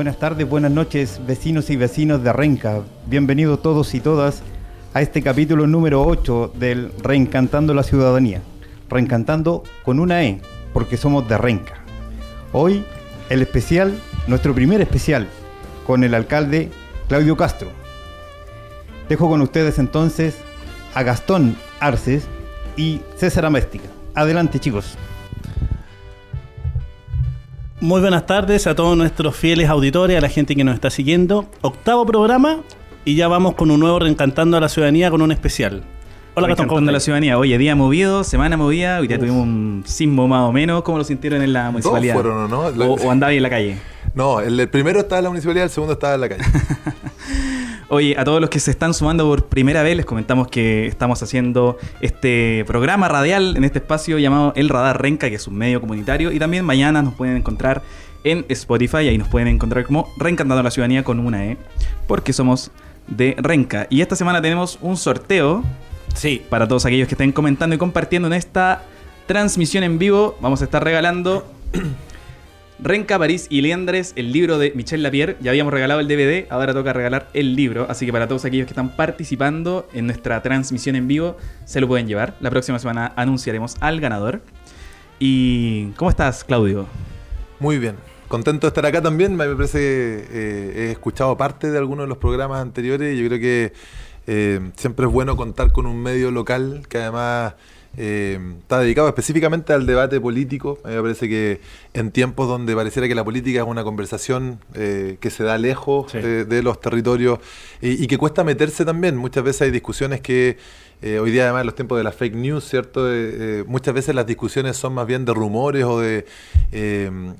Buenas tardes, buenas noches, vecinos y vecinos de Renca. Bienvenidos todos y todas a este capítulo número 8 del Reencantando la Ciudadanía. Reencantando con una E, porque somos de Renca. Hoy, el especial, nuestro primer especial, con el alcalde Claudio Castro. Dejo con ustedes entonces a Gastón Arces y César Améstica. Adelante, chicos. Muy buenas tardes a todos nuestros fieles auditores, a la gente que nos está siguiendo. Octavo programa y ya vamos con un nuevo Reencantando a la Ciudadanía con un especial. Hola, Gastón. Reencantando a la Ciudadanía. Oye, día movido, semana movida. Hoy día tuvimos un sismo más o menos. ¿Cómo lo sintieron en la municipalidad? Dos fueron, ¿no? O, o andaba ahí en la calle. No, el, primero estaba en la municipalidad, el segundo estaba en la calle. Oye, a todos los que se están sumando por primera vez, les comentamos que estamos haciendo este programa radial en este espacio llamado El Radar Renca, que es un medio comunitario. Y también mañana nos pueden encontrar en Spotify, ahí nos pueden encontrar como Reencantando a la Ciudadanía con una E, porque somos de Renca. Y esta semana tenemos un sorteo. Sí. Para todos aquellos que estén comentando y compartiendo en esta transmisión en vivo, vamos a estar regalando Renca, París y Leandres, el libro de Michel Lapierre. Ya habíamos regalado el DVD, ahora toca regalar el libro. Así que para todos aquellos que están participando en nuestra transmisión en vivo, se lo pueden llevar. La próxima semana anunciaremos al ganador. ¿Y cómo estás, Claudio? Muy bien. Contento de estar acá también. Me parece que eh, he escuchado parte de algunos de los programas anteriores. Yo creo que eh, siempre es bueno contar con un medio local que además eh, está dedicado específicamente al debate político. A mí me parece que en tiempos donde pareciera que la política es una conversación eh, que se da lejos de, los territorios y, que cuesta meterse también. Muchas veces hay discusiones que eh, hoy día además en los tiempos de la fake news, ¿cierto? muchas veces las discusiones son más bien de rumores o de,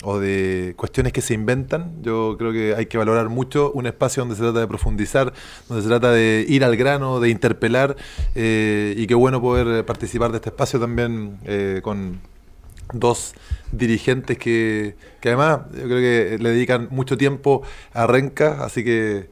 o de cuestiones que se inventan. Yo creo que hay que valorar mucho un espacio donde se trata de profundizar, donde se trata de ir al grano, de interpelar y qué bueno poder participar de este espacio también con dos dirigentes que, además yo creo que le dedican mucho tiempo a Renca, así que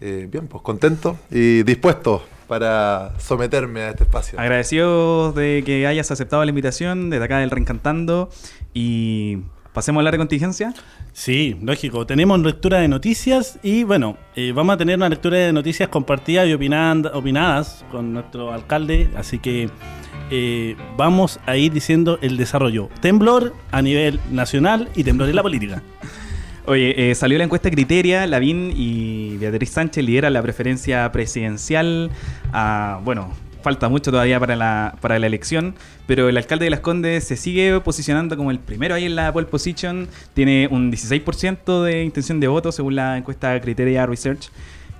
eh, bien, pues contento y dispuesto para someterme a este espacio. Agradecido de que hayas aceptado la invitación desde acá del Reencantando y pasemos a la contingencia. Sí, lógico. Tenemos lectura de noticias y bueno, eh, vamos a tener una lectura de noticias compartidas y opinadas con nuestro alcalde, así que eh, vamos a ir diciendo el desarrollo. Temblor a nivel nacional y temblor en la política. Oye, eh, salió la encuesta Criteria, Lavín y Beatriz Sánchez lideran la preferencia presidencial. bueno, falta mucho todavía para la, para la elección, pero el alcalde de Las Condes se sigue posicionando como el primero ahí en la pole position, tiene un 16% de intención de voto según la encuesta Criteria Research,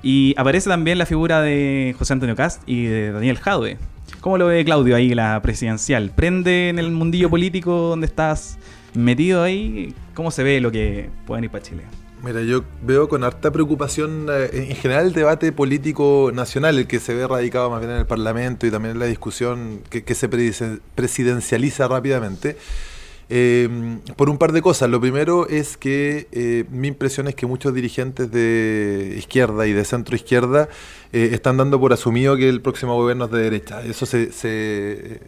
y aparece también la figura de José Antonio Cast y de Daniel Jadwe. ¿Cómo lo ve Claudio ahí la presidencial? ¿Prende en el mundillo político donde estás metido ahí? ¿Cómo se ve lo que pueden ir para Chile? Mira, yo veo con harta preocupación eh, en general el debate político nacional, el que se ve radicado más bien en el Parlamento y también en la discusión que, se presidencializa rápidamente. Eh, por un par de cosas. Lo primero es que eh, mi impresión es que muchos dirigentes de izquierda y de centro izquierda están dando por asumido que el próximo gobierno es de derecha. Eso se,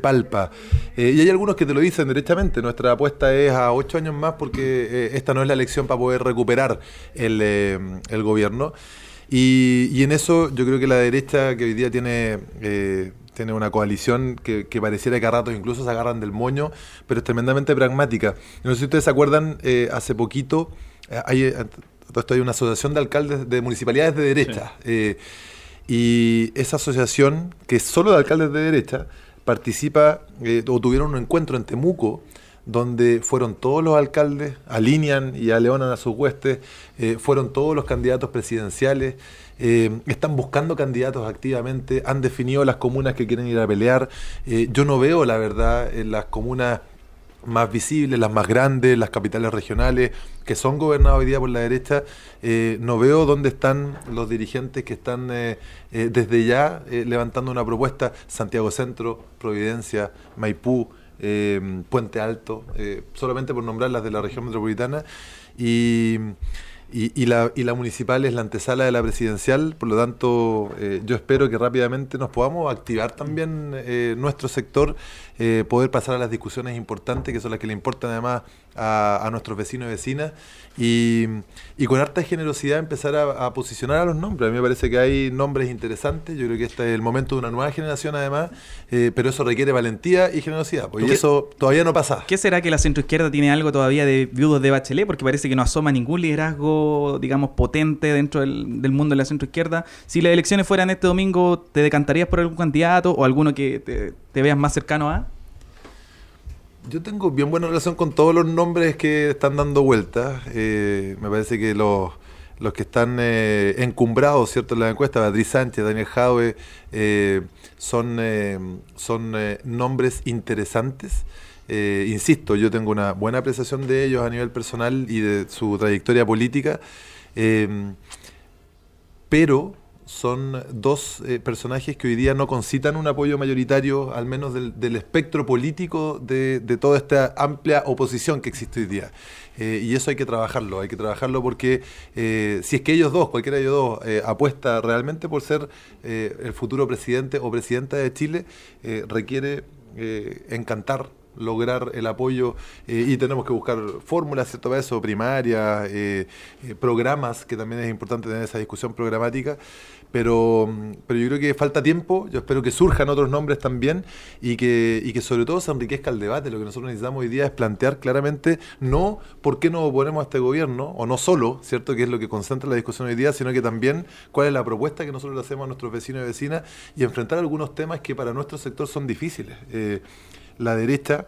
palpa. y hay algunos que te lo dicen directamente. Nuestra apuesta es a ocho años más porque esta no es la elección para poder recuperar el, el gobierno. Y, y, en eso yo creo que la derecha que hoy día tiene tiene una coalición que, pareciera que a ratos incluso se agarran del moño, pero es tremendamente pragmática. No sé si ustedes se acuerdan, eh, hace poquito eh, hay, eh, esto hay una asociación de alcaldes de municipalidades de derecha. y esa asociación, que es solo de alcaldes de derecha, participa o tuvieron un encuentro en Temuco donde fueron todos los alcaldes, alinean y aleonan a sus huestes, fueron todos los candidatos presidenciales, eh, están buscando candidatos activamente, han definido las comunas que quieren ir a pelear. Eh, yo no veo, la verdad, en las comunas más visibles, las más grandes, las capitales regionales, que son gobernadas hoy día por la derecha, eh, no veo dónde están los dirigentes que están desde ya levantando una propuesta, Santiago Centro, Providencia, Maipú, Puente Alto, solamente por nombrar las de la región metropolitana. Y y, la, y la municipal es la antesala de la presidencial, por lo tanto eh, yo espero que rápidamente nos podamos activar también eh, nuestro sector, eh, poder pasar a las discusiones importantes, que son las que le importan además a, nuestros vecinos y vecinas, y, con harta generosidad empezar a, posicionar a los nombres. A mí me parece que hay nombres interesantes, yo creo que este es el momento de una nueva generación además, pero eso requiere valentía y generosidad, pues, y eso todavía no pasa. ¿Qué será que la centroizquierda tiene algo todavía de viudos de Bachelet? Porque parece que no asoma ningún liderazgo digamos, potente dentro del, mundo de la centroizquierda. Si las elecciones fueran este domingo, ¿te decantarías por algún candidato o alguno que te, veas más cercano a? Yo tengo bien buena relación con todos los nombres que están dando vueltas. Eh, me parece que los, los que están eh, encumbrados, ¿cierto?, en la encuesta, Beatriz Sánchez, Daniel Jaue, eh, son, son nombres interesantes. Eh, insisto, yo tengo una buena apreciación de ellos a nivel personal y de su trayectoria política, em, pero son dos eh, personajes que hoy día no concitan un apoyo mayoritario, al menos del, espectro político de, toda esta amplia oposición que existe hoy día. Eh, y eso hay que trabajarlo, hay que trabajarlo porque si es que ellos dos, cualquiera de ellos dos, apuesta realmente por ser el futuro presidente o presidenta de Chile, requiere encantar lograr el apoyo eh, y tenemos que buscar fórmulas, ¿cierto? Para eso, primarias, eh, eh, programas, que también es importante tener esa discusión programática, pero, pero yo creo que falta tiempo, yo espero que surjan otros nombres también y que, y que sobre todo se enriquezca el debate. Lo que nosotros necesitamos hoy día es plantear claramente no por qué nos oponemos a este gobierno, o no solo, ¿cierto? Que es lo que concentra la discusión hoy día, sino que también cuál es la propuesta que nosotros le hacemos a nuestros vecinos y vecinas y enfrentar algunos temas que para nuestro sector son difíciles la derecha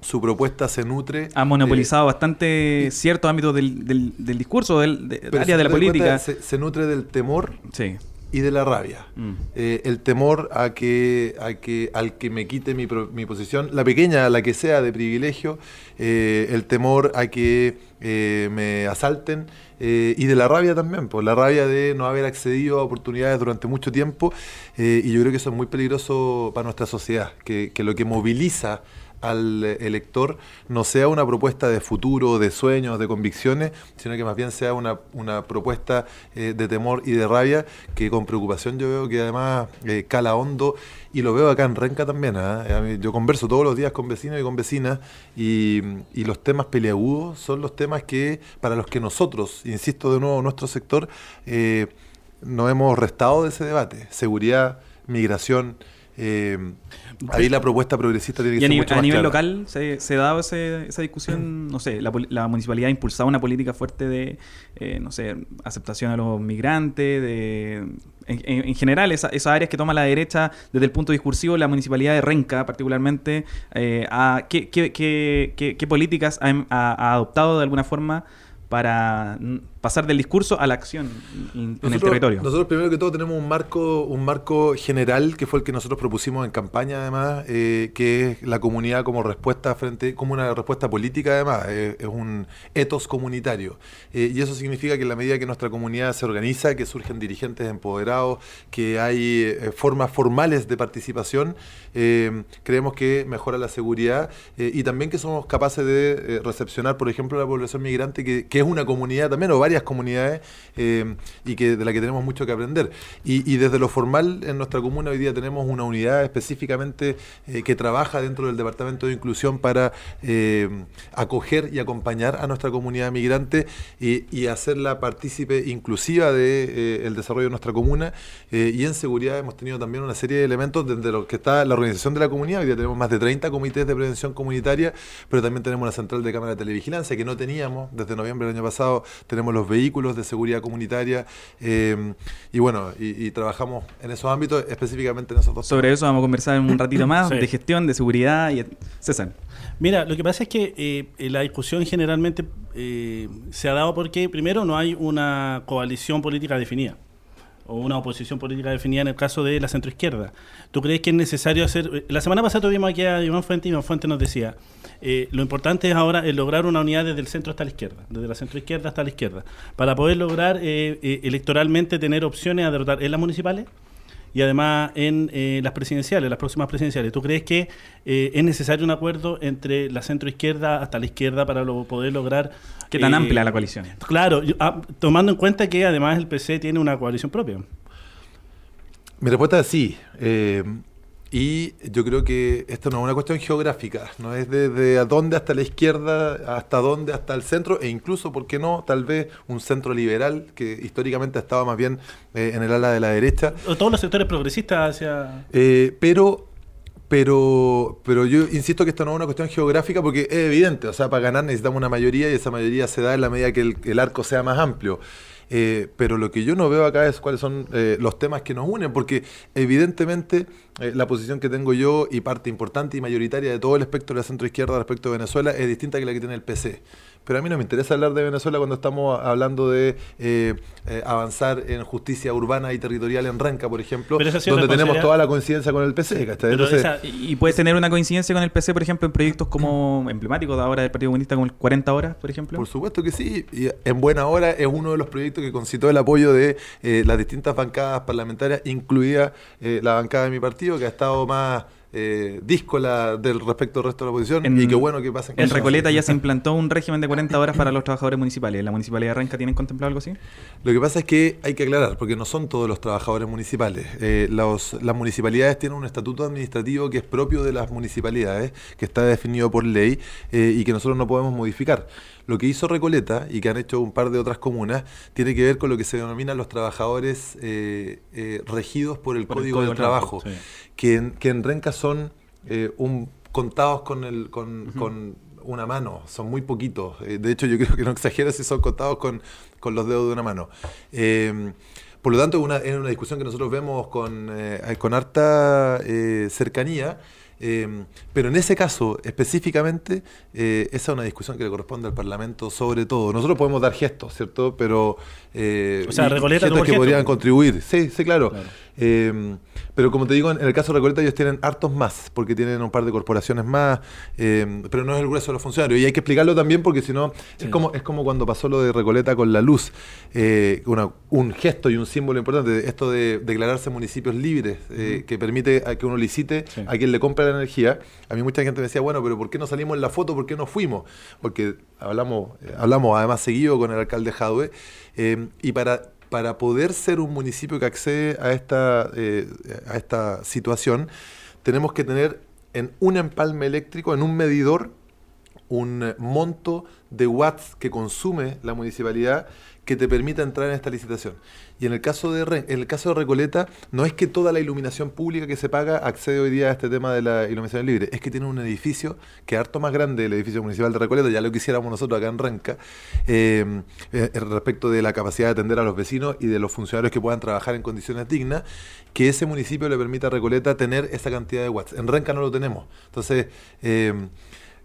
su propuesta se nutre. Ha monopolizado bastante ciertos ámbitos del, del, discurso, del, área de la política. Se, nutre del temor y de la rabia. Mm. Eh, el temor a que, a que al que me quite mi, mi posición, la pequeña, la que sea de privilegio, eh, el temor a que eh, me asalten. y de la rabia también, por la rabia de no haber accedido a oportunidades durante mucho tiempo, y yo creo que eso es muy peligroso para nuestra sociedad, que, que lo que moviliza al elector no sea una propuesta de futuro, de sueños, de convicciones, sino que más bien sea una, una propuesta eh, de temor y de rabia que con preocupación yo veo que además eh, cala hondo y lo veo acá en Renca también. ¿ah? Yo converso todos los días con vecinos y con vecinas y, los temas peleagudos son los temas que para los que nosotros, insisto de nuevo, nuestro sector, eh, no hemos restado de ese debate. Seguridad, migración, eh, ahí la propuesta progresista tiene que ser mucho a nivel local se, se ha dado esa discusión, no sé, la, municipalidad ha impulsado una política fuerte de, eh, no sé, aceptación a los migrantes, de en, general esas áreas que toma la derecha desde el punto discursivo, la municipalidad de Renca particularmente, eh, ¿qué, qué, qué, qué, políticas ha adoptado de alguna forma para pasar del discurso a la acción en, el territorio. Nosotros primero que todo tenemos un marco, un marco general que fue el que nosotros propusimos en campaña además, eh, que es la comunidad como respuesta frente, como una respuesta política además, eh, es un etos comunitario. Eh, y eso significa que en la medida que nuestra comunidad se organiza, que surgen dirigentes empoderados, que hay formas formales de participación, creemos que mejora la seguridad y también que somos capaces de recepcionar, por ejemplo, la población migrante, que, que es una comunidad también, o varias comunidades eh, y que de la que tenemos mucho que aprender. Y, desde lo formal, en nuestra comuna hoy día tenemos una unidad específicamente eh, que trabaja dentro del Departamento de Inclusión para eh, acoger y acompañar a nuestra comunidad migrante y, hacerla partícipe inclusiva del el desarrollo de nuestra comuna. y en seguridad hemos tenido también una serie de elementos desde los que está la organización de la comunidad. Hoy día tenemos más de 30 comités de prevención comunitaria, pero también tenemos una central de cámara de televigilancia que no teníamos desde noviembre del año pasado. Tenemos los vehículos de seguridad comunitaria eh, y bueno, y, trabajamos en esos ámbitos, específicamente en esos dos. Sobre eso vamos a conversar en un ratito más, de gestión, de seguridad y César. Mira, lo que pasa es que eh, la discusión generalmente eh, se ha dado porque primero no hay una coalición política definida o una oposición política definida en el caso de la centroizquierda. ¿Tú crees que es necesario hacer... La semana pasada tuvimos aquí a Iván Fuente y Iván Fuente nos decía, eh, lo importante es ahora es lograr una unidad desde el centro hasta la izquierda, desde la centroizquierda hasta la izquierda, para poder lograr eh, eh, electoralmente tener opciones a derrotar en las municipales y además en eh, las presidenciales, las próximas presidenciales. ¿Tú crees que eh, es necesario un acuerdo entre la centroizquierda hasta la izquierda para lo- poder lograr... ¿Qué tan eh, amplia la coalición? Claro, yo- ah, tomando en cuenta que además el PC tiene una coalición propia. Mi respuesta es sí. Y yo creo que esto no es una cuestión geográfica, no es desde a dónde hasta la izquierda, hasta dónde hasta el centro, e incluso, ¿por qué no? Tal vez un centro liberal que históricamente ha estado más bien eh, en el ala de la derecha. O Todos los sectores progresistas hacia... Eh, pero, pero, pero yo insisto que esto no es una cuestión geográfica porque es evidente, o sea, para ganar necesitamos una mayoría y esa mayoría se da en la medida que el, el arco sea más amplio. Eh, pero lo que yo no veo acá es cuáles son eh, los temas que nos unen, porque evidentemente eh, la posición que tengo yo y parte importante y mayoritaria de todo el espectro de la centroizquierda respecto de Venezuela es distinta que la que tiene el PC. Pero a mí no me interesa hablar de Venezuela cuando estamos hablando de eh, eh, avanzar en justicia urbana y territorial en Renca, por ejemplo, donde tenemos considera- toda la coincidencia con el PC. Entonces, esa- Y puedes tener una coincidencia con el PC, por ejemplo, en proyectos como emblemáticos de ahora del Partido Comunista, como el 40 Horas, por ejemplo. Por supuesto que sí. Y en buena hora es uno de los proyectos que concitó el apoyo de las distintas bancadas parlamentarias, incluida la bancada de mi partido, que ha estado más eh, díscola del respecto al resto de la oposición. En- y qué bueno que pasen En Recoleta ya se implantó un régimen de 40 horas para los trabajadores municipales. ¿La municipalidad de Renca tienen contemplado algo así? Lo que pasa es que hay que aclarar, porque no son todos los trabajadores municipales. Eh, los- las municipalidades tienen un estatuto administrativo que es propio de las municipalidades, que está definido por ley eh, y que nosotros no podemos modificar. Lo que hizo Recoleta y que han hecho un par de otras comunas tiene que ver con lo que se denominan los trabajadores eh, eh, regidos por el Por el Código Código del Trabajo, sí. que, en, que en Renca son eh, un, contados con, el, con, con una mano, son muy poquitos. De hecho, yo creo que no exagero si son contados con, con los dedos de una mano. Eh, por lo tanto, es una, es una discusión que nosotros vemos con, eh, con harta eh, cercanía. Eh, pero en ese caso específicamente, eh, esa es una discusión que le corresponde al Parlamento sobre todo. Nosotros podemos dar gestos, ¿cierto? Pero... eh, O sea, gestos que podrían contribuir. Sí, sí, claro. Claro. Eh, pero como te digo, en el caso de Recoleta ellos tienen hartos más, porque tienen un par de corporaciones más, eh, pero no es el grueso de los funcionarios. Y hay que explicarlo también porque si no, Sí. es, como, es como cuando pasó lo de Recoleta con la luz, eh, una- un gesto y un símbolo importante, esto de declararse municipios libres, eh, que permite a que uno licite Sí. a quien le compra la energía. A mí mucha gente me decía, bueno, pero ¿por qué no salimos en la foto? ¿Por qué no fuimos? Porque hablamos, eh, hablamos además seguido con el alcalde Jadwe, eh, y para para poder ser un municipio que accede a esta, eh, a esta situación, tenemos que tener en un empalme eléctrico, en un medidor, un monto de watts que consume la municipalidad que te permita entrar en esta licitación. Y en el caso de Re- en el caso de Recoleta, no es que toda la iluminación pública que se paga accede hoy día a este tema de la iluminación libre, es que tiene un edificio que es harto más grande el edificio municipal de Recoleta, ya lo quisiéramos nosotros acá en Renca, eh, eh, respecto de la capacidad de atender a los vecinos y de los funcionarios que puedan trabajar en condiciones dignas, que ese municipio le permita a Recoleta tener esa cantidad de watts. En Renca no lo tenemos. Entonces, eh,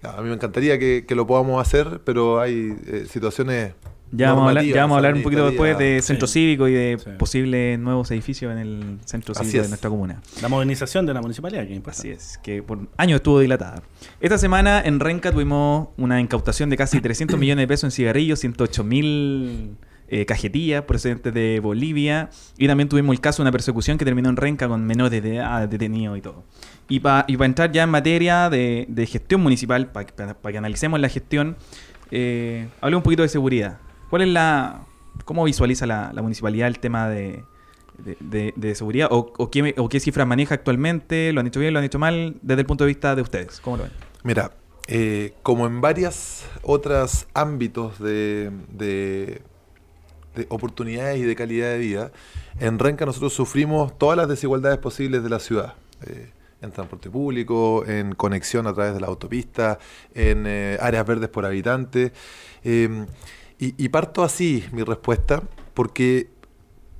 a mí me encantaría que, lo podamos hacer, pero hay situaciones. Ya vamos, a hablar, ya vamos a hablar un poquito después de centro Sí. cívico y de Sí. posibles nuevos edificios en el centro Así cívico de es. nuestra comuna. La modernización de la municipalidad, que es Así importante. es, que por años estuvo dilatada. Esta semana en Renca tuvimos una incautación de casi 300 millones de pesos en cigarrillos, 108 mil eh, cajetillas procedentes de Bolivia y también tuvimos el caso de una persecución que terminó en Renca con menores de edad detenidos y todo. Y para entrar ya en materia de, de gestión municipal, para que analicemos la gestión, eh, hablemos un poquito de seguridad. ¿Cuál es la... ¿Cómo visualiza la, la municipalidad el tema de, de, seguridad? ¿O, qué, o cifras maneja actualmente? ¿Lo han hecho bien, lo han hecho mal? Desde el punto de vista de ustedes, ¿cómo lo ven? Mira, eh, como en varios otros ámbitos de, de- de oportunidades y de calidad de vida, en Renca nosotros sufrimos todas las desigualdades posibles de la ciudad. Eh, en transporte público, en conexión a través de la autopista, en eh, áreas verdes por habitante. Y, y parto así mi respuesta, porque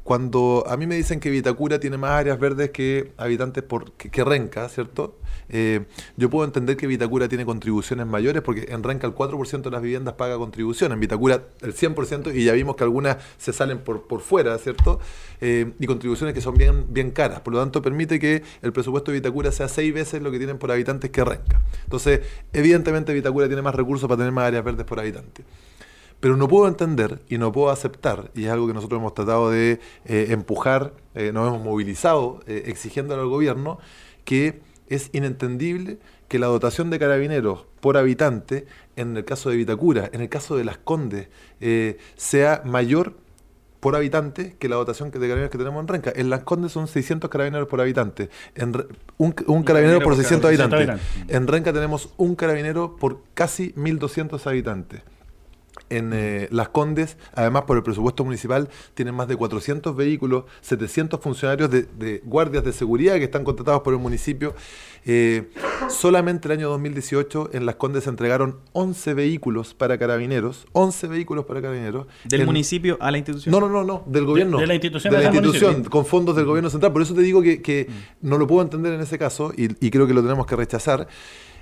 cuando a mí me dicen que Vitacura tiene más áreas verdes que habitantes por, que, que Renca, ¿cierto? Eh, yo puedo entender que Vitacura tiene contribuciones mayores porque en Renca el 4% de las viviendas paga contribución, en Vitacura el 100% y ya vimos que algunas se salen por, por fuera, ¿cierto? Eh, y contribuciones que son bien, bien caras. Por lo tanto, permite que el presupuesto de Vitacura sea seis veces lo que tienen por habitantes que Renca. Entonces, evidentemente Vitacura tiene más recursos para tener más áreas verdes por habitante. Pero no puedo entender y no puedo aceptar, y es algo que nosotros hemos tratado de eh, empujar eh, nos hemos movilizado eh, exigiendo al gobierno que es inentendible que la dotación de carabineros por habitante, en el caso de Vitacura, en el caso de Las Condes, eh, sea mayor por habitante que la dotación de carabineros que tenemos en Renca. En Las Condes son 600 carabineros por habitante. En Re- un, un carabinero por 600 600 habitantes. habitantes. En Renca tenemos un carabinero por casi 1.200 habitantes. En eh, Las Condes, además por el presupuesto municipal, tienen más de 400 vehículos, 700 funcionarios de, de guardias de seguridad que están contratados por el municipio. Eh, solamente el año 2018 en Las Condes se entregaron 11 vehículos para carabineros, 11 vehículos para carabineros. Del En- municipio a la institución. no, no, no, no, del gobierno. de la institución De la institución, municipio. con fondos del gobierno central. Por eso te digo que, que no lo puedo entender en ese caso y, y creo que lo tenemos que rechazar.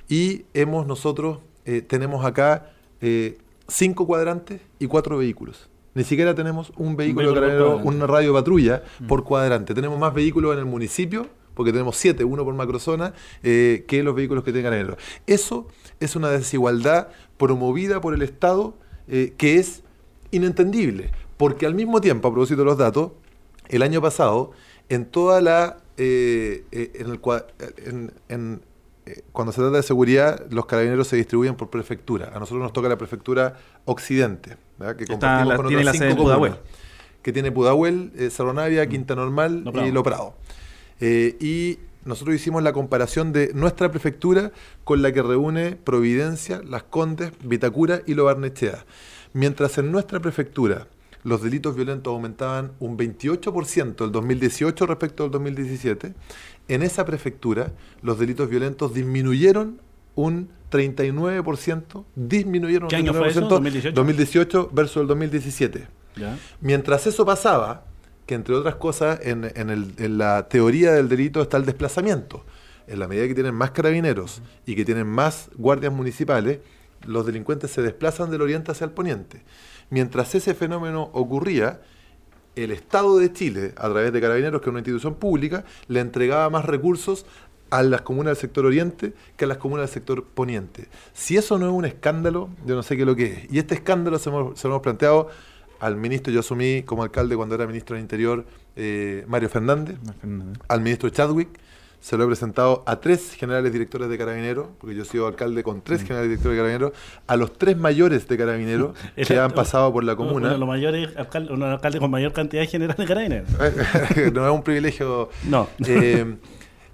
Y hemos nosotros, eh, tenemos acá eh, cinco cuadrantes y cuatro vehículos. Ni siquiera tenemos un vehículo, carabinero, cuadrante. una radio patrulla por cuadrante. Tenemos más vehículos en el municipio, porque tenemos siete, uno por macrozona, eh, que los vehículos que tienen carabineros. Eso es una desigualdad promovida por el Estado eh, que es inentendible, porque al mismo tiempo, a propósito de los datos, el año pasado, en toda la... eh, eh, en el, cua- en- en, eh, cuando se trata de seguridad, los carabineros se distribuyen por prefectura. A nosotros nos toca la prefectura occidente, ¿verdad? que compartimos la- con tiene otras la cinco Pudahuel. que tiene Pudahuel, eh, Cerro Navia, Quinta Normal y Lo Prado. Eh, y nosotros hicimos la comparación de nuestra prefectura con la que reúne Providencia, Las Condes, Vitacura y Lo Barnechea. Mientras en nuestra prefectura los delitos violentos aumentaban un 28% el 2018 respecto al 2017, en esa prefectura los delitos violentos disminuyeron un 39%, disminuyeron ¿Qué un año fue eso? 39%, 2018. 2018 versus el 2017. ¿Ya? Mientras eso pasaba, que entre otras cosas, en, en el- en la teoría del delito está el desplazamiento. En la medida que tienen más carabineros y que tienen más guardias municipales, los delincuentes se desplazan del oriente hacia el poniente. Mientras ese fenómeno ocurría, el Estado de Chile, a través de Carabineros, que es una institución pública, le entregaba más recursos a las comunas del sector oriente que a las comunas del sector poniente. Si eso no es un escándalo, yo no sé qué es lo que es. Y este escándalo se, hemos- se lo hemos planteado al ministro, yo asumí como alcalde cuando era ministro del Interior, eh, Mario Fernández, al ministro Chadwick, se lo he presentado a tres generales directores de carabineros, porque yo he sido alcalde con tres generales directores de carabineros, a los tres mayores de carabineros que han pasado por la Uno comuna. de los mayores alcaldes, uno de los alcaldes con mayor cantidad de generales de carabineros. no es un privilegio. No. Eh,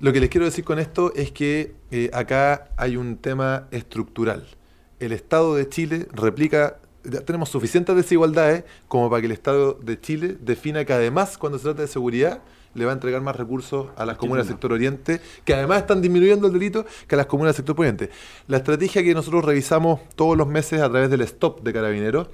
lo que les quiero decir con esto es que eh, acá hay un tema estructural. El Estado de Chile replica, ya tenemos suficientes desigualdades como para que el Estado de Chile defina que además cuando se trata de seguridad le va a entregar más recursos a las comunas del sector oriente, que además están disminuyendo el delito que a las comunas del sector poniente. La estrategia que nosotros revisamos todos los meses a través del stop de Carabineros,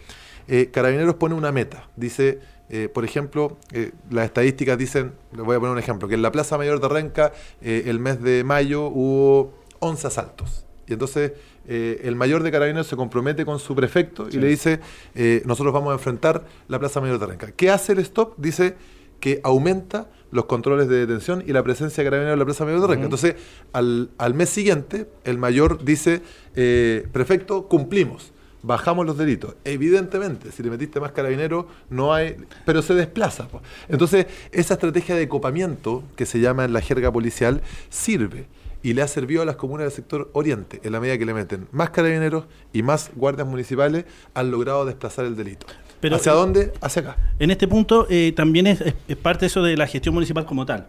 eh, Carabineros pone una meta. Dice, eh, por ejemplo, eh, las estadísticas dicen, les voy a poner un ejemplo, que en la Plaza Mayor de Renca el mes de mayo hubo 11 asaltos. Y entonces eh, el mayor de Carabineros se compromete con su prefecto y le dice, eh, nosotros vamos a enfrentar la Plaza Mayor de Renca. ¿Qué hace el stop? Dice que aumenta los controles de detención y la presencia de carabineros en la Plaza Mayor de Renca. Entonces, al, al mes siguiente, el mayor dice, eh, prefecto, cumplimos, bajamos los delitos. Evidentemente, si le metiste más carabineros, no hay, pero se desplaza. Entonces, esa estrategia de copamiento, que se llama en la jerga policial, sirve. Y le ha servido a las comunas del sector oriente, en la medida que le meten más carabineros y más guardias municipales, han logrado desplazar el delito. Pero- ¿Hacia dónde? Hacia acá. En este punto eh, también es, es- es parte eso de la gestión municipal como tal.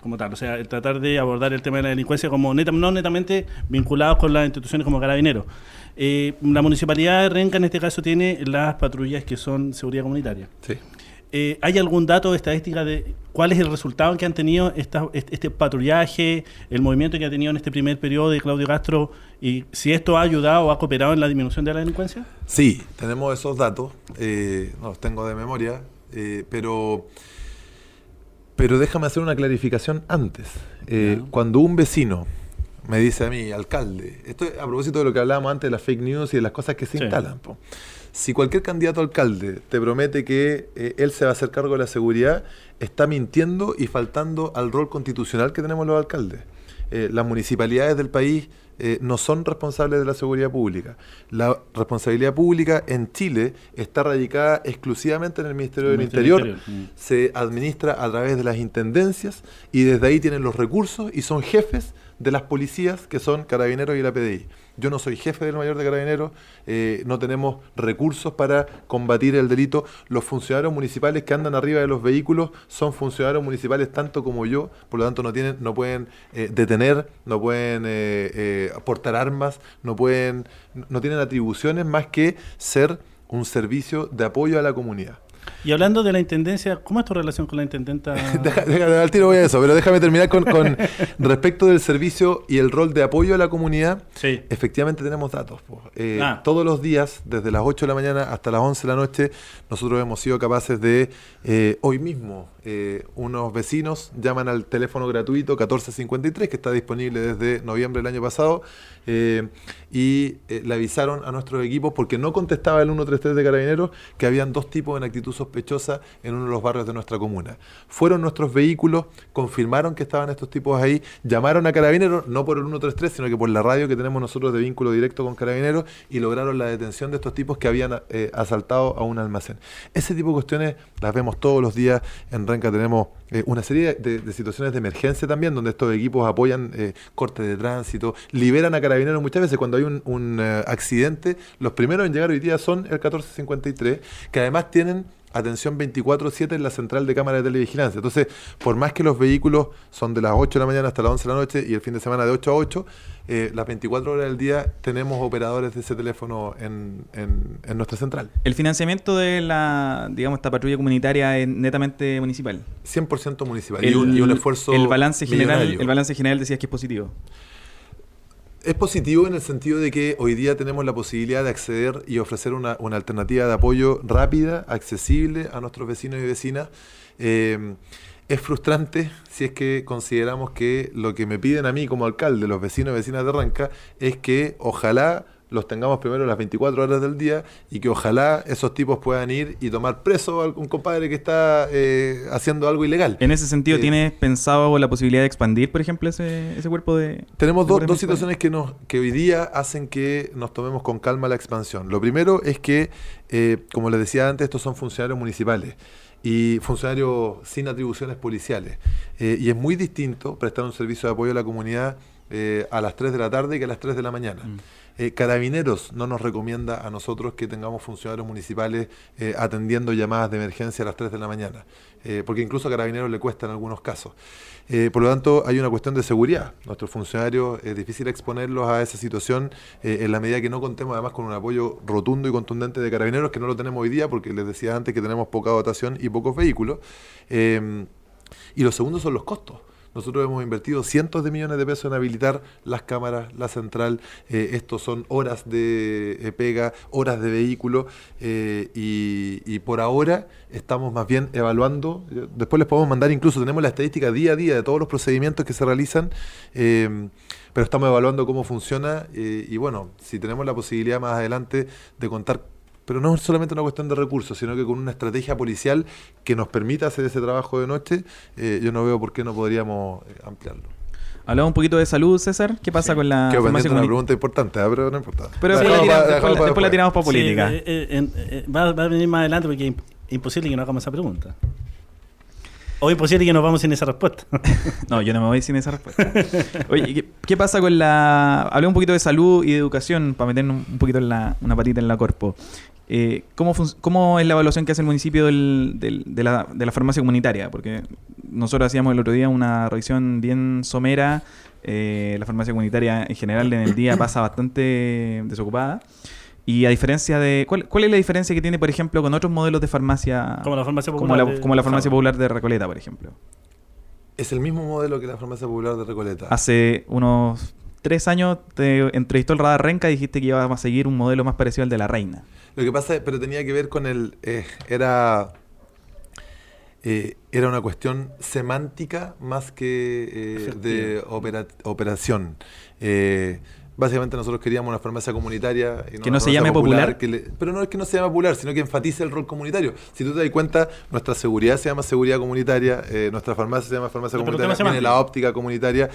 Como tal, o sea, el tratar de abordar el tema de la delincuencia como neta, no netamente vinculados con las instituciones como carabineros. Eh, la municipalidad de Renca en este caso tiene las patrullas que son seguridad comunitaria. Sí. Eh, ¿Hay algún dato de estadística de cuál es el resultado que han tenido esta- este, este patrullaje, el movimiento que ha tenido en este primer periodo de Claudio Castro y si esto ha ayudado o ha cooperado en la disminución de la delincuencia? Sí, tenemos esos datos, eh, no los tengo de memoria, eh, pero, pero déjame hacer una clarificación antes. Cuando un vecino me dice a mí, alcalde, esto es a propósito de lo que hablábamos antes de las fake news y de las cosas que se Sí. instalan. po. Si cualquier candidato a alcalde te promete que eh, él se va a hacer cargo de la seguridad, está mintiendo y faltando al rol constitucional que tenemos los alcaldes. Eh, las municipalidades del país eh, no son responsables de la seguridad pública. La responsabilidad pública en Chile está radicada exclusivamente en el Ministerio del Ministerio Interior. del Interior, mm. Se administra a través de las intendencias y desde ahí tienen los recursos y son jefes de las policías que son carabineros y la PDI. Yo no soy jefe del mayor de carabineros, eh, no tenemos recursos para combatir el delito. Los funcionarios municipales que andan arriba de los vehículos son funcionarios municipales tanto como yo, por lo tanto no tienen, no pueden eh, detener, no pueden eh, aportar armas, no pueden, no tienen atribuciones más que ser un servicio de apoyo a la comunidad. Y hablando de la intendencia, ¿cómo es tu relación con la intendenta? Deja, deja- al tiro voy a eso, pero déjame terminar con, con respecto del servicio y el rol de apoyo a la comunidad. Sí. Efectivamente tenemos datos. Eh, Ah. Todos los días, desde las 8 de la mañana hasta las 11 de la noche, nosotros hemos sido capaces de, eh, hoy mismo, eh, unos vecinos llaman al teléfono gratuito 1453, que está disponible desde noviembre del año pasado, eh, y eh, le avisaron a nuestros equipos, porque no contestaba el 133 de Carabineros, que habían dos tipos en actitud sospechosa en uno de los barrios de nuestra comuna. Fueron nuestros vehículos, confirmaron que estaban estos tipos ahí, llamaron a Carabineros, no por el 133, sino que por la radio que tenemos nosotros de vínculo directo con Carabineros, y lograron la detención de estos tipos que habían asaltado a un almacén. Ese tipo de cuestiones las vemos todos los días. En Tenemos eh, una serie de, situaciones de emergencia también, donde estos equipos apoyan eh, cortes de tránsito, liberan a carabineros muchas veces cuando hay un, un, eh, accidente. Los primeros en llegar hoy día son el 1453, que además tienen atención 24-7 en la central de cámara de televigilancia. Entonces, por más que los vehículos son de las 8 de la mañana hasta las 11 de la noche y el fin de semana de 8 a 8, eh, las 24 horas del día tenemos operadores de ese teléfono en, en- en nuestra central. El financiamiento de la, digamos, esta patrulla comunitaria es netamente municipal. 100% municipal. y, un, y un esfuerzo. el balance general, millonario. el balance general decías que es positivo. Es positivo en el sentido de que hoy día tenemos la posibilidad de acceder y ofrecer una, una alternativa de apoyo rápida, accesible a nuestros vecinos y vecinas. Eh, es frustrante si es que consideramos que lo que me piden a mí como alcalde, los vecinos y vecinas de Ranca, es que ojalá los tengamos primero las 24 horas del día y que ojalá esos tipos puedan ir y tomar preso a algún compadre que está eh, haciendo algo ilegal. En ese sentido, Eh, ¿tienes pensado la posibilidad de expandir, por ejemplo, ese, ese cuerpo de... Tenemos de dos, dos situaciones que, nos, que hoy día hacen que nos tomemos con calma la expansión. Lo primero es que, eh, como les decía antes, estos son funcionarios municipales y funcionarios sin atribuciones policiales. Eh, y es muy distinto prestar un servicio de apoyo a la comunidad eh, a las 3 de la tarde que a las 3 de la mañana. Mm. Eh, Carabineros no nos recomienda a nosotros que tengamos funcionarios municipales eh, atendiendo llamadas de emergencia a las 3 de la mañana, eh, porque incluso a Carabineros le cuesta en algunos casos. Por lo tanto, hay una cuestión de seguridad. Nuestros funcionarios es difícil exponerlos a esa situación en la medida que no contemos además con un apoyo rotundo y contundente de Carabineros, que no lo tenemos hoy día porque les decía antes que tenemos poca dotación y pocos vehículos. Eh, y lo segundo son los costos. Nosotros hemos invertido cientos de millones de pesos en habilitar las cámaras, la central. Eh, estos son horas de eh, pega, horas de vehículo. eh, y, por ahora estamos más bien evaluando. eh, Después les podemos mandar, incluso tenemos la estadística día a día de todos los procedimientos que se realizan. eh, pero estamos evaluando cómo funciona. y bueno, si tenemos la posibilidad más adelante de contar pero no es solamente una cuestión de recursos, sino que con una estrategia policial que nos permita hacer ese trabajo de noche, eh, yo no veo por qué no podríamos eh, ampliarlo. Hablaba un poquito de salud, César. ¿Qué pasa Sí. con la Quedo farmacia pendiente una pregunta importante, ah, pero no importa. Pero La después la, tiramos- pa- después la la- dejamos después la para tiramos para política. Sí, eh, va, va a venir más adelante porque es imp- imposible que no hagamos esa pregunta. O imposible que nos vamos sin esa respuesta. No, yo no me voy sin esa respuesta. Oye, ¿qué, qué pasa con la... Hablé un poquito de salud y de educación para meternos un poquito en la, una patita en la corpo. Eh, ¿cómo, fun- ¿Cómo es la evaluación que hace el municipio del- del- de, la, de la farmacia comunitaria? Porque nosotros hacíamos el otro día una revisión bien somera. eh, la farmacia comunitaria en general en el día pasa bastante desocupada. Y a diferencia de... ¿cuál, cuál es la diferencia que tiene, por ejemplo, con otros modelos de farmacia? Como la farmacia como popular. la, de- como la farmacia Ojalá. popular de Recoleta, por ejemplo. Es el mismo modelo que la farmacia popular de Recoleta. Hace unos tres años te entrevistó el Radar Renca y dijiste que íbamos a seguir un modelo más parecido al de la Reina. Lo que pasa, pero tenía que ver con el. eh, era. eh, era una cuestión semántica más que eh, de opera- operación. Básicamente nosotros queríamos una farmacia comunitaria. y Que una no se llame popular. que le- pero no es que no se llame popular, sino que enfatice el rol comunitario. Si tú te das cuenta, nuestra seguridad se llama seguridad comunitaria, nuestra farmacia se llama farmacia ¿Pero por qué comunitaria, no así? la óptica comunitaria.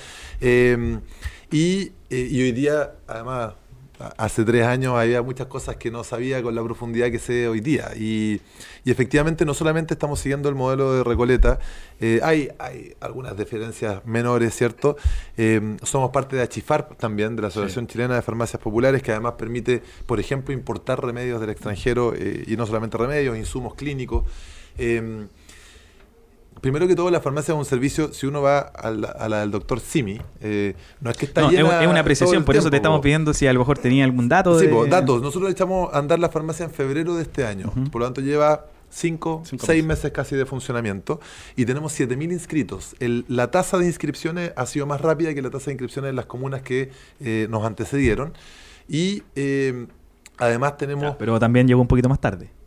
Y, y hoy día, además, hace tres años había muchas cosas que no sabía con la profundidad que sé hoy día. Y, efectivamente no solamente estamos siguiendo el modelo de Recoleta, eh, hay, hay algunas diferencias menores, ¿cierto? Eh, somos parte de Achifar también, de la Asociación Chilena de Farmacias Populares, que además permite, por ejemplo, importar remedios del extranjero, eh, y no solamente remedios, insumos clínicos. Primero que todo, la farmacia es un servicio, si uno va a la, del doctor Simi, eh, no es que está llena Es una apreciación, por eso te estamos pidiendo si a lo mejor tenía algún dato. Sí, datos. Nosotros echamos a andar la farmacia en febrero de este año, por lo tanto lleva cinco, seis meses. casi de funcionamiento y tenemos 7.000 inscritos. la tasa de inscripciones ha sido más rápida que la tasa de inscripciones en las comunas que eh, nos antecedieron y eh, además tenemos... pero también llegó un poquito más tarde.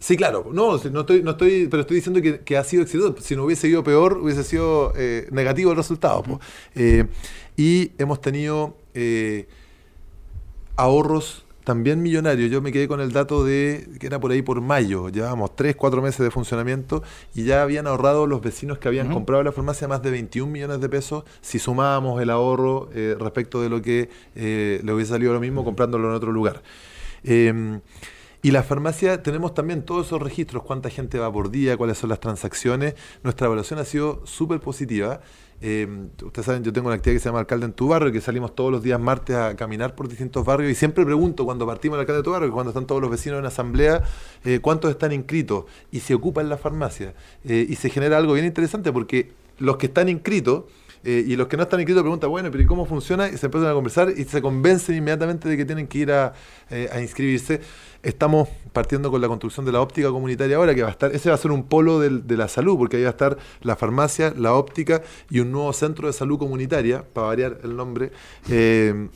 Sí, claro. No, no estoy, no estoy, pero estoy diciendo que, ha sido exitoso. Si no hubiese ido peor, hubiese sido eh, negativo el resultado. Eh, y hemos tenido eh, ahorros también millonarios. Yo me quedé con el dato de que era por ahí por mayo. Llevábamos 3, 4 meses de funcionamiento y ya habían ahorrado los vecinos que habían comprado la farmacia más de 21 millones de pesos si sumábamos el ahorro respecto de lo que le hubiese salido lo mismo comprándolo en otro lugar. Y la farmacia tenemos también todos esos registros, cuánta gente va por día, cuáles son las transacciones. Nuestra evaluación ha sido súper positiva. Eh, ustedes saben, yo tengo una actividad que se llama Alcalde en tu barrio, que salimos todos los días martes a caminar por distintos barrios y siempre pregunto cuando partimos del Alcalde de tu barrio, cuando están todos los vecinos en asamblea, eh, cuántos están inscritos y se ocupan la farmacia. Eh, y se genera algo bien interesante porque los que están inscritos y los que no están inscritos preguntan, bueno, pero ¿y cómo funciona? Y se empiezan a conversar y se convencen inmediatamente de que tienen que ir a, a inscribirse. Estamos partiendo con la construcción de la óptica comunitaria ahora, que va a estar, ese va a ser un polo de la salud, porque ahí va a estar la farmacia, la óptica y un nuevo centro de salud comunitaria, para variar el nombre, eh,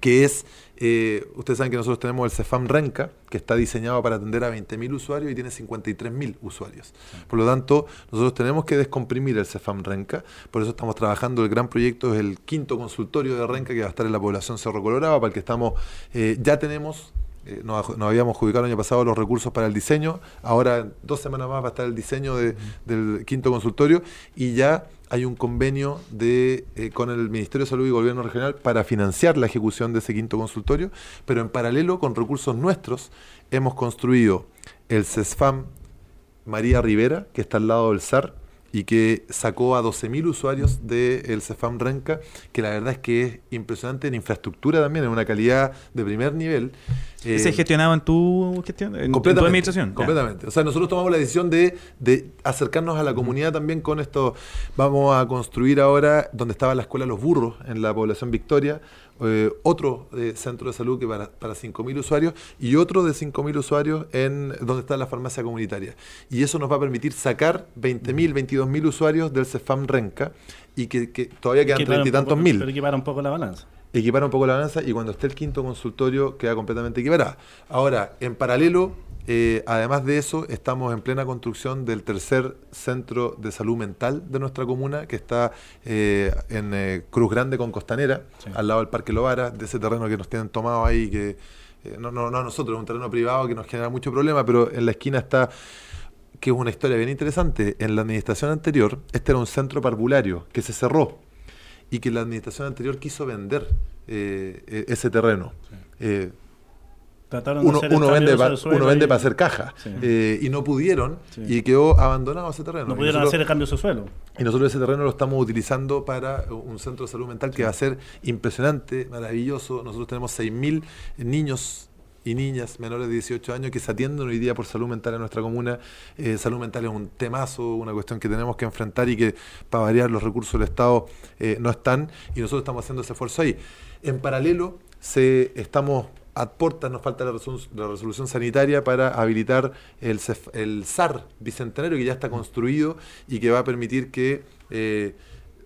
que es, eh, ustedes saben que nosotros tenemos el CEFAM Renca, que está diseñado para atender a 20.000 usuarios y tiene 53.000 usuarios. Por lo tanto, nosotros tenemos que descomprimir el CEFAM Renca, por eso estamos trabajando, el gran proyecto es el quinto consultorio de Renca que va a estar en la población Cerro Colorado, para el que estamos, eh, ya tenemos eh, nos, habíamos adjudicado el año pasado los recursos para el diseño, ahora dos semanas más va a estar el diseño del quinto consultorio y ya hay un convenio de, eh, con el Ministerio de Salud y Gobierno Regional para financiar la ejecución de ese quinto consultorio, pero en paralelo con recursos nuestros hemos construido el CESFAM María Rivera, que está al lado del SAR, y que sacó a 12.000 usuarios del CEFAM Renca, que la verdad es que es impresionante en infraestructura también, en una calidad de primer nivel. ¿Se eh, gestionaba en tu gestión? En, tu administración? Completamente. O sea, nosotros tomamos la decisión de, de, acercarnos a la comunidad también con esto. Vamos a construir ahora, donde estaba la escuela Los Burros, en la población Victoria, eh, otro eh, centro de salud que para, para 5.000 usuarios y otro de 5.000 usuarios en donde está la farmacia comunitaria. Y eso nos va a permitir sacar 20.000, 22.000 usuarios del CEFAM Renca y que, todavía quedan treinta y tantos mil. Pero equipara un poco la balanza. Equipara un poco la balanza y cuando esté el quinto consultorio queda completamente equiparada. Ahora, en paralelo, eh, además de eso, estamos en plena construcción del tercer centro de salud mental de nuestra comuna, que está eh, en eh, Cruz Grande con Costanera, al lado del Parque Lovara, de ese terreno que nos tienen tomado ahí, que no, no, no nosotros, es un terreno privado que nos genera mucho problema, pero en la esquina está que es una historia bien interesante. En la administración anterior, este era un centro parvulario que se cerró y que la administración anterior quiso vender e-, ese terreno uno, uno vende uno vende para hacer caja eh, y no pudieron y quedó abandonado ese terreno. No pudieron hacer el cambio de su suelo. Y nosotros ese terreno lo estamos utilizando para un centro de salud mental que va a ser impresionante, maravilloso. Nosotros tenemos 6.000 niños y niñas menores de 18 años que se atienden hoy día por salud mental en nuestra comuna. Eh, salud mental es un temazo, una cuestión que tenemos que enfrentar y que para variar los recursos del Estado eh, no están y nosotros estamos haciendo ese esfuerzo ahí. En paralelo, se, estamos a nos falta la resolución, sanitaria para habilitar el, el, SAR bicentenario que ya está construido y que va a permitir que eh,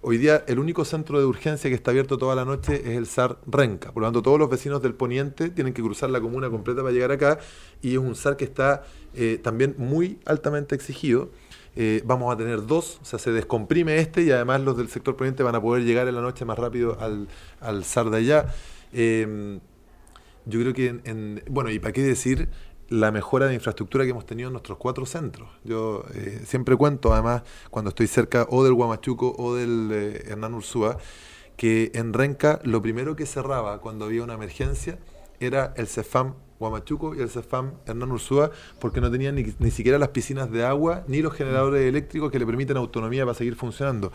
hoy día el único centro de urgencia que está abierto toda la noche es el SAR Renca. Por lo tanto, todos los vecinos del poniente tienen que cruzar la comuna completa para llegar acá y es un SAR que está eh, también muy altamente exigido. Eh, vamos a tener dos, o sea, se descomprime este y además los del sector poniente van a poder llegar en la noche más rápido al, al SAR de allá yo creo que, en, bueno, y para qué decir la mejora de infraestructura que hemos tenido en nuestros cuatro centros. Yo eh, siempre cuento, además, cuando estoy cerca o del Guamachuco o del eh, Hernán Ursúa, que en Renca lo primero que cerraba cuando había una emergencia era el CEFAM Guamachuco y el CEFAM Hernán Ursúa, porque no tenían ni, ni, siquiera las piscinas de agua ni los generadores eléctricos que le permiten autonomía para seguir funcionando.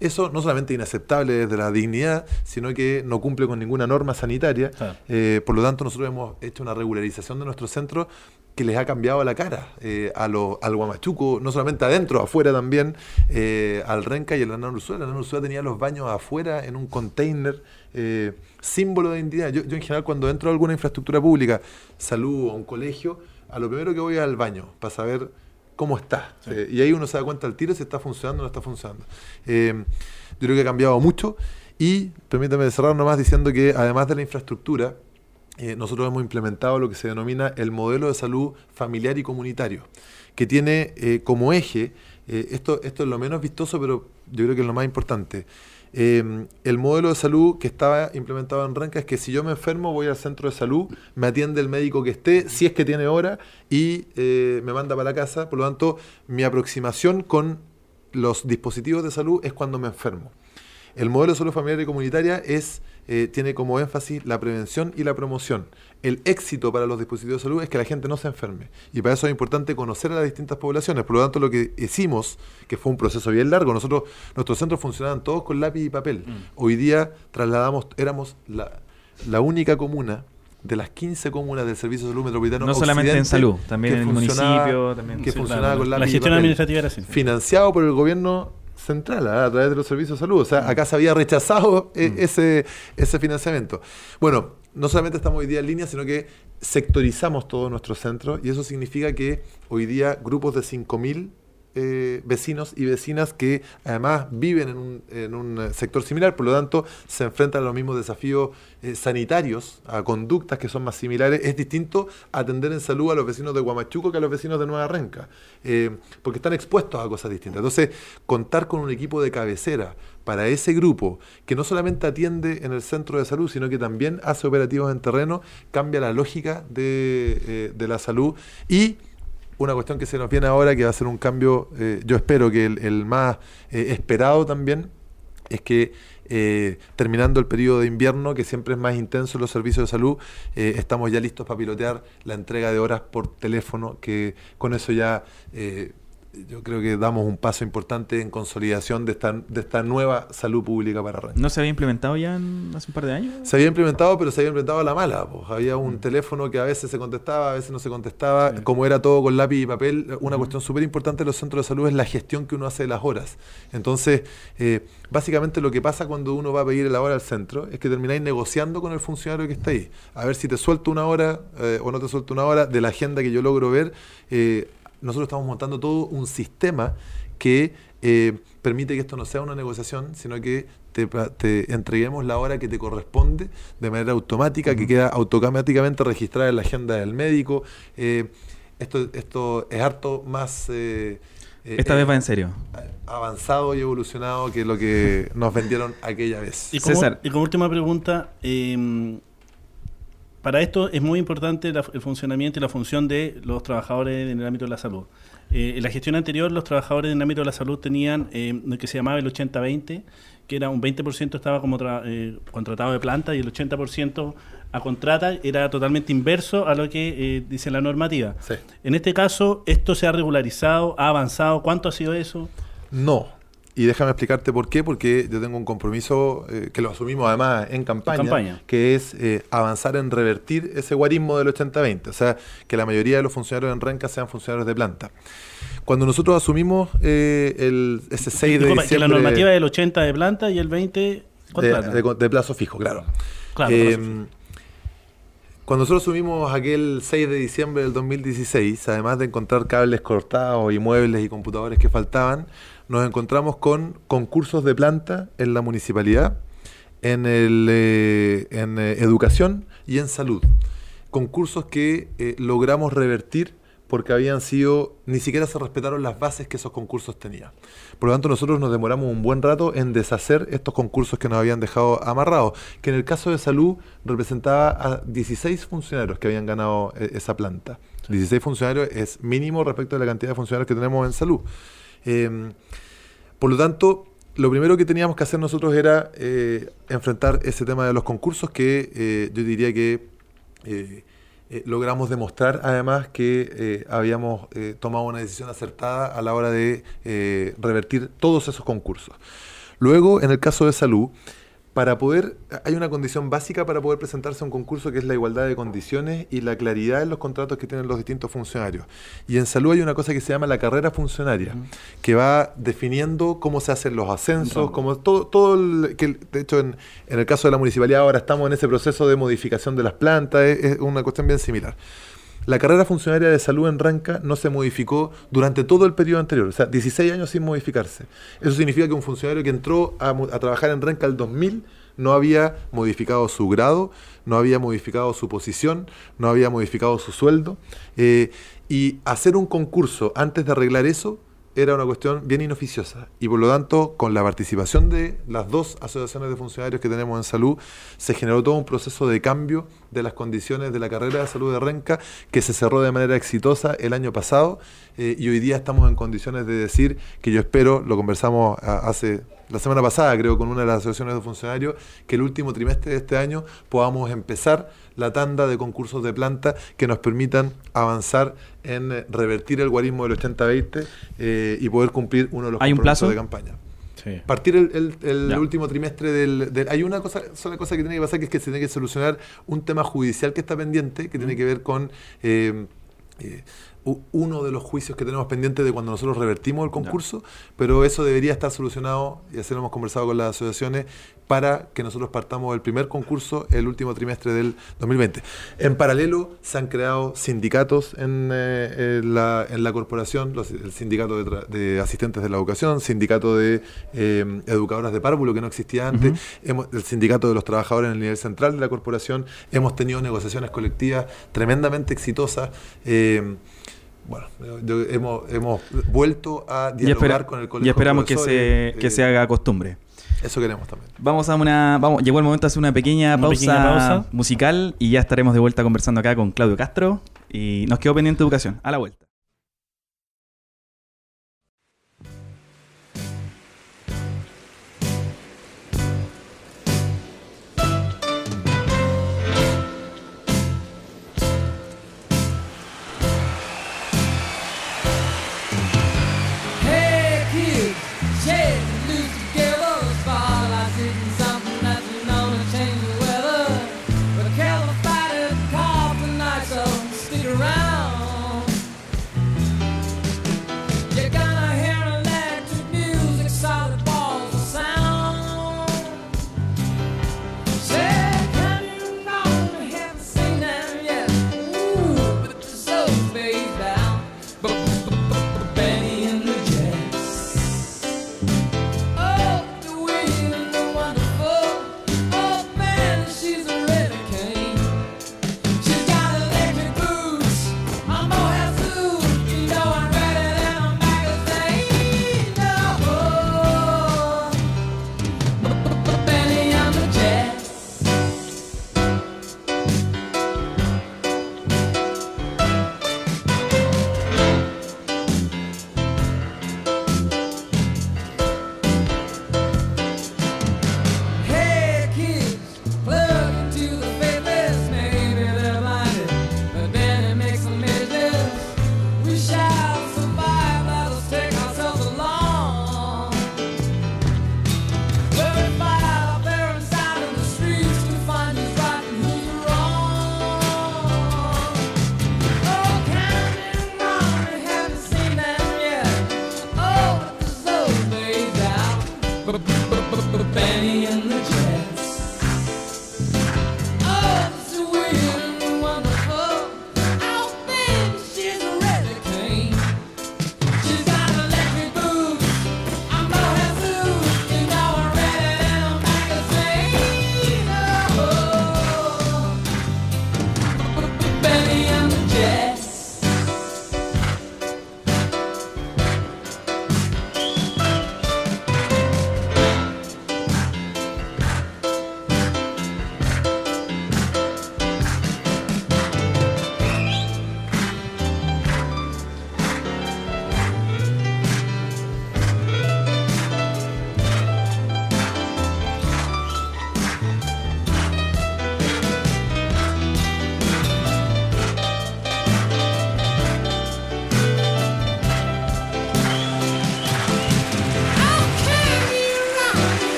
Eso no solamente es inaceptable desde la dignidad, sino que no cumple con ninguna norma sanitaria. Eh, por lo tanto, nosotros hemos hecho una regularización de nuestro centro que les ha cambiado la cara eh, a lo, al Guamachuco, no solamente adentro, afuera también, eh, al Renca y al Hernán Ursúa. El Hernán Ursúa tenía los baños afuera en un container, eh, símbolo de identidad. Yo, yo, en general cuando entro a alguna infraestructura pública, salud o un colegio, a lo primero que voy es al baño, para saber cómo está. Sí. Eh, y ahí uno se da cuenta al tiro si está funcionando o no está funcionando. Eh, yo creo que ha cambiado mucho y permítame cerrar nomás diciendo que además de la infraestructura, eh, nosotros hemos implementado lo que se denomina el modelo de salud familiar y comunitario, que tiene eh, como eje, eh, esto, esto es lo menos vistoso, pero yo creo que es lo más importante, eh, el modelo de salud que estaba implementado en Renca es que si yo me enfermo voy al centro de salud, me atiende el médico que esté, si es que tiene hora, y eh, me manda para la casa. Por lo tanto, mi aproximación con los dispositivos de salud es cuando me enfermo. El modelo de salud familiar y comunitaria es, eh, tiene como énfasis la prevención y la promoción. El éxito para los dispositivos de salud es que la gente no se enferme. Y para eso es importante conocer a las distintas poblaciones. Por lo tanto, lo que hicimos, que fue un proceso bien largo, nosotros, nuestros centros funcionaban todos con lápiz y papel. Mm. Hoy día trasladamos, éramos la, la única comuna de las 15 comunas del Servicio de Salud Metropolitano. No solamente en salud, también en el municipio. También, que funcionaba con lápiz La gestión administrativa era así. Financiado por el gobierno central ¿eh? a través de los servicios de salud. O sea, acá se había rechazado eh, Mm. ese, ese financiamiento. Bueno, no solamente estamos hoy día en línea, sino que sectorizamos todos nuestros centros y eso significa que hoy día grupos de 5.000 eh, vecinos y vecinas que además viven en un, eh, sector similar, por lo tanto se enfrentan a los mismos desafíos eh, sanitarios, a conductas que son más similares. Es distinto atender en salud a los vecinos de Guamachuco que a los vecinos de Nueva Renca, porque están expuestos a cosas distintas. Entonces, contar con un equipo de cabecera para ese grupo que no solamente atiende en el centro de salud, sino que también hace operativos en terreno, cambia la lógica de, de la salud y una cuestión que se nos viene ahora, que va a ser un cambio, eh, yo espero que el, más eh, esperado también, es que eh, terminando el periodo de invierno, que siempre es más intenso en los servicios de salud, estamos ya listos para pilotear la entrega de horas por teléfono, que con eso ya yo creo que damos un paso importante en consolidación de esta, de esta nueva salud pública para Renca. ¿No se había implementado ya en, hace un par de años? Se había implementado, pero se había implementado a la mala. Pues. Había un mm. teléfono que a veces se contestaba, a veces no se contestaba. Sí. Como era todo con lápiz y papel, una mm. cuestión súper importante de los centros de salud es la gestión que uno hace de las horas. Entonces, eh, básicamente lo que pasa cuando uno va a pedir la hora al centro es que termináis negociando con el funcionario que está ahí. A ver si te suelto una hora eh, o no te suelto una hora de la agenda que yo logro ver. Eh, nosotros estamos montando todo un sistema que eh, permite que esto no sea una negociación, sino que te, te, entreguemos la hora que te corresponde de manera automática, que queda automáticamente registrada en la agenda del médico. Eh, esto, esto es harto más... Eh, Esta vez va en serio. Avanzado y evolucionado que lo que nos vendieron aquella vez. Y como, César. Y como última pregunta, eh, para esto es muy importante la, el funcionamiento y la función de los trabajadores en el ámbito de la salud. Eh, en la gestión anterior, los trabajadores en el ámbito de la salud tenían eh, lo que se llamaba el 80-20, que era un 20% estaba como eh, contratado de planta y el 80% a contrata era totalmente inverso a lo que eh, dice la normativa. Sí. En este caso, ¿esto se ha regularizado, ha avanzado? ¿Cuánto ha sido eso? No, y déjame explicarte por qué, porque yo tengo un compromiso eh, que lo asumimos además en campaña, campaña. que es eh, avanzar en revertir ese guarismo del 80-20, o sea, que la mayoría de los funcionarios en Renca sean funcionarios de planta. Cuando nosotros asumimos eh, el, ese 6 de Disculpa, diciembre... Que la normativa es el 80 de planta y el 20 de, de, de, plazo fijo, claro. claro cuando nosotros asumimos aquel 6 de diciembre del 2016, además de encontrar cables cortados y muebles y computadores que faltaban, nos encontramos con concursos de planta en la municipalidad, en, el, eh, en eh, educación y en salud. Concursos que eh, logramos revertir porque habían sido, ni siquiera se respetaron las bases que esos concursos tenían. Por lo tanto, nosotros nos demoramos un buen rato en deshacer estos concursos que nos habían dejado amarrados, que en el caso de salud representaba a 16 funcionarios que habían ganado esa planta. 16 funcionarios es mínimo respecto a la cantidad de funcionarios que tenemos en salud. Eh, por lo tanto, lo primero que teníamos que hacer nosotros era eh, enfrentar ese tema de los concursos que eh, yo diría que eh, logramos demostrar además que habíamos tomado una decisión acertada a la hora de revertir todos esos concursos. Luego, en el caso de salud, para poder, hay una condición básica para poder presentarse a un concurso que es la igualdad de condiciones y la claridad en los contratos que tienen los distintos funcionarios. Y en salud hay una cosa que se llama la carrera funcionaria, que va definiendo cómo se hacen los ascensos, como todo, todo el, que de hecho en, en el caso de la municipalidad ahora estamos en ese proceso de modificación de las plantas, es, es una cuestión bien similar. La carrera funcionaria de salud en Ranca no se modificó durante todo el periodo anterior, o sea, 16 años sin modificarse. Eso significa que un funcionario que entró a, trabajar en Ranca el 2000 no había modificado su grado, no había modificado su posición, no había modificado su sueldo. eh, y hacer un concurso antes de arreglar eso era una cuestión bien inoficiosa. Y por lo tanto con la participación de las dos asociaciones de funcionarios que tenemos en salud se generó todo un proceso de cambio de las condiciones de la carrera de salud de Renca que se cerró de manera exitosa el año pasado eh, y hoy día estamos en condiciones de decir que yo espero, lo conversamos a- hace la semana pasada creo con una de las asociaciones de funcionarios que el último trimestre de este año podamos empezar la tanda de concursos de planta que nos permitan avanzar en eh, revertir el guarismo del 80-20 eh, y poder cumplir uno de los ¿Hay un compromisos plazo? de campaña. Sí. Partir el, el- último trimestre del, del- Hay una cosa, sola cosa que tiene que pasar, que es que se tiene que solucionar un tema judicial que está pendiente, que tiene que ver con eh, eh, uno de los juicios que tenemos pendientes de cuando nosotros revertimos el concurso, pero eso debería estar solucionado, y así lo hemos conversado con las asociaciones, para que nosotros partamos el primer concurso el último trimestre del 2020. En paralelo, se han creado sindicatos en, eh, en la, en la corporación, los- el sindicato de, asistentes de la educación, sindicato de eh, educadoras de párvulo que no existía antes, hemos- el sindicato de los trabajadores en el nivel central de la corporación, hemos tenido negociaciones colectivas tremendamente exitosas. eh, bueno, hemos, hemos vuelto a Y, dialogar espera- con el y colegio. de esperamos que se, que eh, se haga costumbre. Eso queremos también. Vamos a una. Vamos, llegó el momento de hacer una pequeña, Una pausa, pequeña pausa. musical y ya estaremos de vuelta conversando acá con Claudio Castro. Y nos quedó pendiente educación. A la vuelta.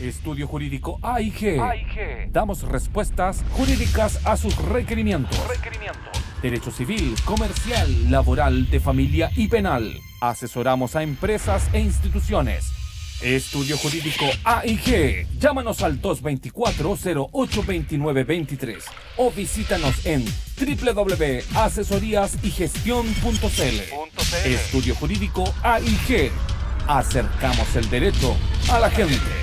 Estudio Jurídico AIG. Damos respuestas jurídicas a sus requerimientos. Derecho civil, comercial, laboral, de familia y penal. Asesoramos a empresas e instituciones. Estudio Jurídico AIG. Llámanos al 224-082923 o visítanos en www.asesoríasygestion.cl. Estudio Jurídico AIG. Acercamos el derecho a la gente.